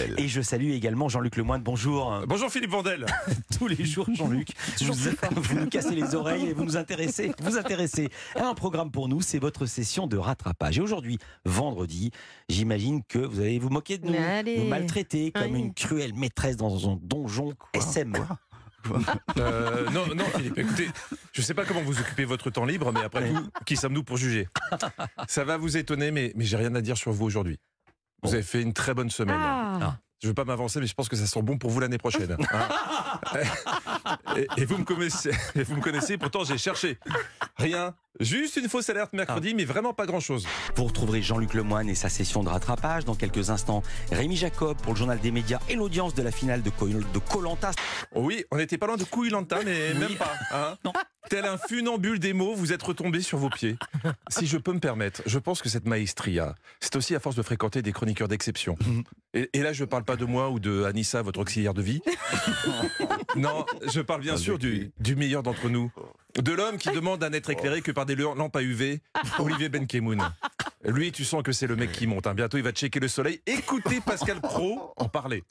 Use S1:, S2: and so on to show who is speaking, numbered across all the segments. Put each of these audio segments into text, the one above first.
S1: Vandel.
S2: Et je salue également Jean-Luc Lemoyne. Bonjour.
S3: Bonjour Philippe Vandel.
S2: Tous les jours, Jean-Luc, vous, vous nous cassez les oreilles et vous nous intéressez. Vous intéressez. Un programme pour nous, c'est votre session de rattrapage. Et aujourd'hui, vendredi, j'imagine que vous allez vous moquer de nous,
S4: Allez.
S2: nous maltraiter comme une cruelle maîtresse dans un donjon SM.
S3: Euh, non, non, Philippe, écoutez, je ne sais pas comment vous occupez votre temps libre, mais après tout, qui sommes-nous pour juger? Ça va vous étonner, mais, mais j'ai rien à dire sur vous aujourd'hui. Vous
S2: Bon.
S3: avez fait une très bonne semaine.
S4: Ah.
S3: Je ne veux pas m'avancer, mais je pense que ça sent bon pour vous l'année prochaine. hein. et, et vous me connaissez, et vous me connaissez, pourtant j'ai cherché. Rien, juste une fausse alerte mercredi, mais vraiment pas grand-chose.
S2: Vous retrouverez Jean-Luc Lemoyne et sa session de rattrapage. Dans quelques instants, Rémi Jacob pour le journal des médias et l'audience de la finale de Colanta.
S3: Oh oui, on n'était pas loin de Couillanta, mais même pas. hein. Tel un funambule des mots, vous êtes retombé sur vos pieds. Si je peux me permettre, je pense que cette maestria, c'est aussi à force de fréquenter des chroniqueurs d'exception. Et, et là, je ne parle pas de moi ou de Anissa, votre auxiliaire de vie. Non, je parle bien sûr du, du meilleur d'entre nous. De l'homme qui demande à n'être éclairé que par des lampes à UV, Olivier Benkemoun. Lui, tu sens que c'est le mec qui monte. hein. Bientôt, il va checker le soleil. Écoutez Pascal Pro en parler.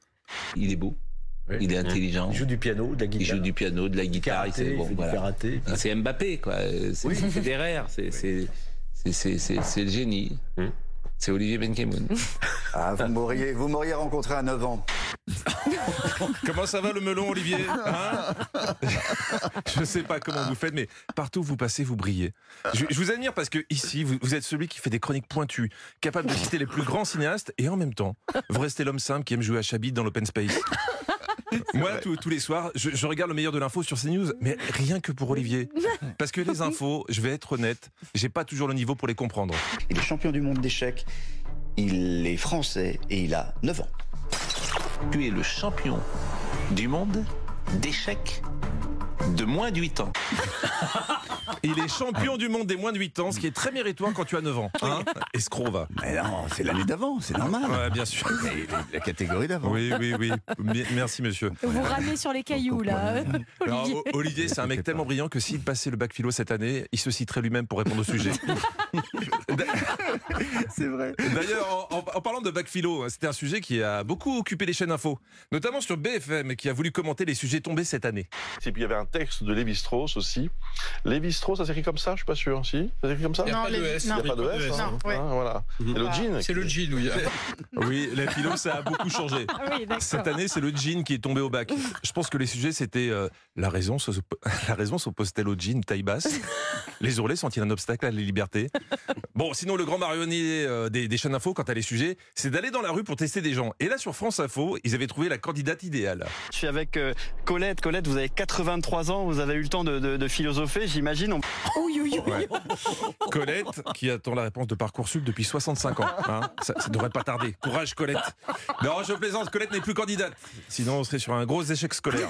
S5: Il est beau, il est intelligent,
S6: Il joue du piano, de la
S5: il
S6: guitare.
S5: joue du piano, de la guitare, il sait-
S6: il
S5: bon, voilà.
S6: karaté.
S5: Ah, C'est Mbappé, quoi. C'est Federer, c'est- c'est c'est- c'est- c'est- c'est le génie.
S6: Hmm.
S5: C'est Olivier Benkemoun.
S1: Ah, vous m'auriez, vous m'auriez rencontré à 9 ans.
S3: Comment ça va le melon, Olivier Hein Je ne sais pas comment vous faites, mais partout où vous passez, vous brillez. Je, je vous admire parce que ici, vous, vous êtes celui qui fait des chroniques pointues, capable de citer les plus grands cinéastes, et en même temps, vous restez l'homme simple qui aime jouer à Chabit dans l'open space. Moi, tous- tous les soirs, je, je regarde le meilleur de l'info sur CNews, mais rien que pour Olivier. Parce que les infos, je vais être honnête, j'ai pas toujours le niveau pour les comprendre.
S7: Il est champion du monde d'échecs. Il est français et il a 9 ans.
S5: Tu es le champion du monde d'échecs de moins de 8 ans.
S3: Il est champion du monde des moins de 8 ans, ce qui est très méritoire quand tu as 9 ans. Hein Escroc va.
S1: Mais non, c'est l'année d'avant, c'est normal.
S3: Ouais, bien sûr.
S1: Et la catégorie d'avant.
S3: Oui, oui, oui. Merci, monsieur.
S4: Vous ramez sur les cailloux, là, Olivier.
S3: O- Olivier, c'est un mec tellement brillant que s'il passait le bac philo cette année, il se citerait lui-même pour répondre au sujet.
S1: C'est vrai.
S3: D'ailleurs, en, parlant de bac philo, hein, c'était un sujet qui a beaucoup occupé les chaînes info, notamment sur BFM, qui a voulu commenter les sujets tombés cette année.
S8: Et puis il y avait un texte de Lévi-Strauss aussi. Lévi-Strauss, ça s'écrit comme ça, je suis pas sûr. Si Ça s'écrit comme ça
S9: Il n'y a pas de S.
S8: Il n'y a pas de S. hein.
S9: Non, ouais.
S8: Hein, voilà. Et le jean.
S9: C'est le jean, oui.
S3: Oui, la philo, ça a beaucoup changé.
S4: Oui.
S3: Cette année, c'est le jean qui est tombé au bac. Je pense que les sujets, c'était euh, la raison s'oppose- la raison s'oppose-t-elle au jean taille basse? Les ourlets sont-ils un obstacle à la liberté? Bon, sinon, le grand marionnier euh, des, des chaînes info, quant à les sujets, c'est d'aller dans la rue pour tester des gens. Et là, sur France Info, ils avaient trouvé la candidate idéale.
S10: Je suis avec euh, Colette. Colette, vous avez 83 ans, vous avez eu le temps de, de- de philosopher, j'imagine. On-
S4: Oui, oui, oui.
S3: Ouais. Colette, qui attend la réponse de Parcoursup depuis 65 ans. hein. ça, ça devrait pas tarder. Courage, Colette. Non, je plaisante, Colette n'est plus candidate. Sinon, on serait sur un gros échec scolaire.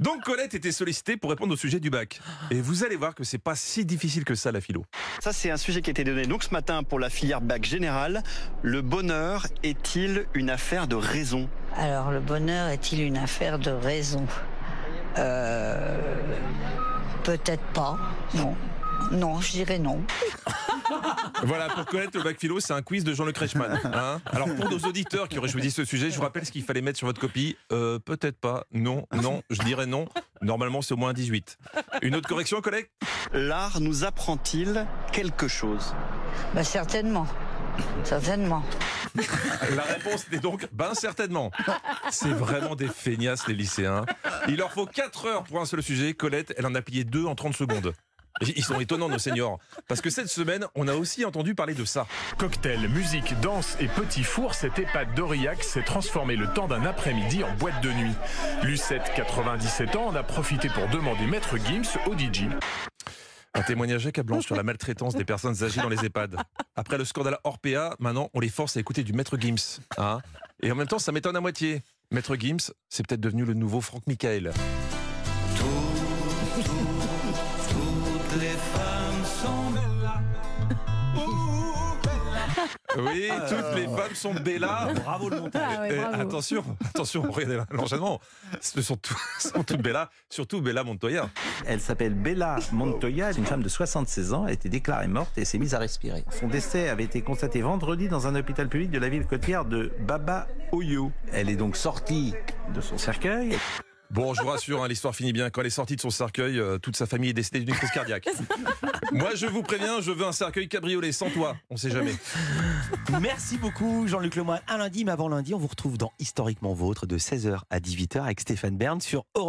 S3: Donc, Colette était sollicitée pour répondre au sujet du bac. Et vous allez voir que c'est pas si difficile que ça, la philo.
S10: Ça, c'est un sujet qui a été donné donc ce matin pour la filière bac général. Le bonheur est-il une affaire de raison?
S11: Alors, le bonheur est-il une affaire de raison? Euh, Peut-être pas. Non. Non, je dirais non.
S3: Voilà, pour Colette, le bac philo, c'est un quiz de Jean-Luc Reichmann. hein. Alors, pour nos auditeurs qui auraient choisi ce sujet, je vous rappelle ce qu'il fallait mettre sur votre copie. Euh, Peut-être pas. Non, non, je dirais non. Normalement, c'est au moins 18. Une autre correction, collègue?
S10: L'art nous apprend-il quelque chose?
S11: Bah, certainement. Certainement.
S3: La réponse était donc ben certainement. C'est vraiment des feignasses les lycéens. Il leur faut 4 heures pour un seul sujet. Colette, elle en a plié deux en 30 secondes. Ils sont étonnants nos seniors. Parce que cette semaine, on a aussi entendu parler de ça.
S12: Cocktail, musique, danse et petit four, cette EHPAD d'Aurillac s'est transformée le temps d'un après-midi en boîte de nuit. Lucette, 97 ans, en a profité pour demander Maître Gims au DJ.
S3: Un témoignage accablant sur la maltraitance des personnes âgées dans les EHPAD. Après le scandale Orpea, maintenant on les force à écouter du Maître Gims. hein. Et en même temps, ça m'étonne à moitié. Maître Gims, c'est peut-être devenu le nouveau Franck Michael.
S5: Les femmes sont
S3: Oui, toutes les femmes sont Bella.
S2: Bravo le montage.
S4: Ah ouais,
S3: Et
S4: bravo.
S3: attention, attention, regardez l'enchaînement. Ce sont, tout- sont toutes Bella, surtout Bella Montoya.
S6: Elle s'appelle Bella Montoya, une femme de 76 ans, a été déclarée morte et s'est mise à respirer. Son décès avait été constaté vendredi dans un hôpital public de la ville côtière de Baba Oyo. Elle est donc sortie de son cercueil.
S3: Bon, je vous rassure, hein, l'histoire finit bien. Quand elle est sortie de son cercueil, euh, toute sa famille est décédée d'une crise cardiaque. Moi, je vous préviens, je veux un cercueil cabriolet sans toi. On sait jamais.
S2: Merci beaucoup Jean-Luc Lemoyne. À lundi, mais avant lundi, on vous retrouve dans Historiquement Vôtre de 16h à 18h avec Stéphane Bern sur Europe.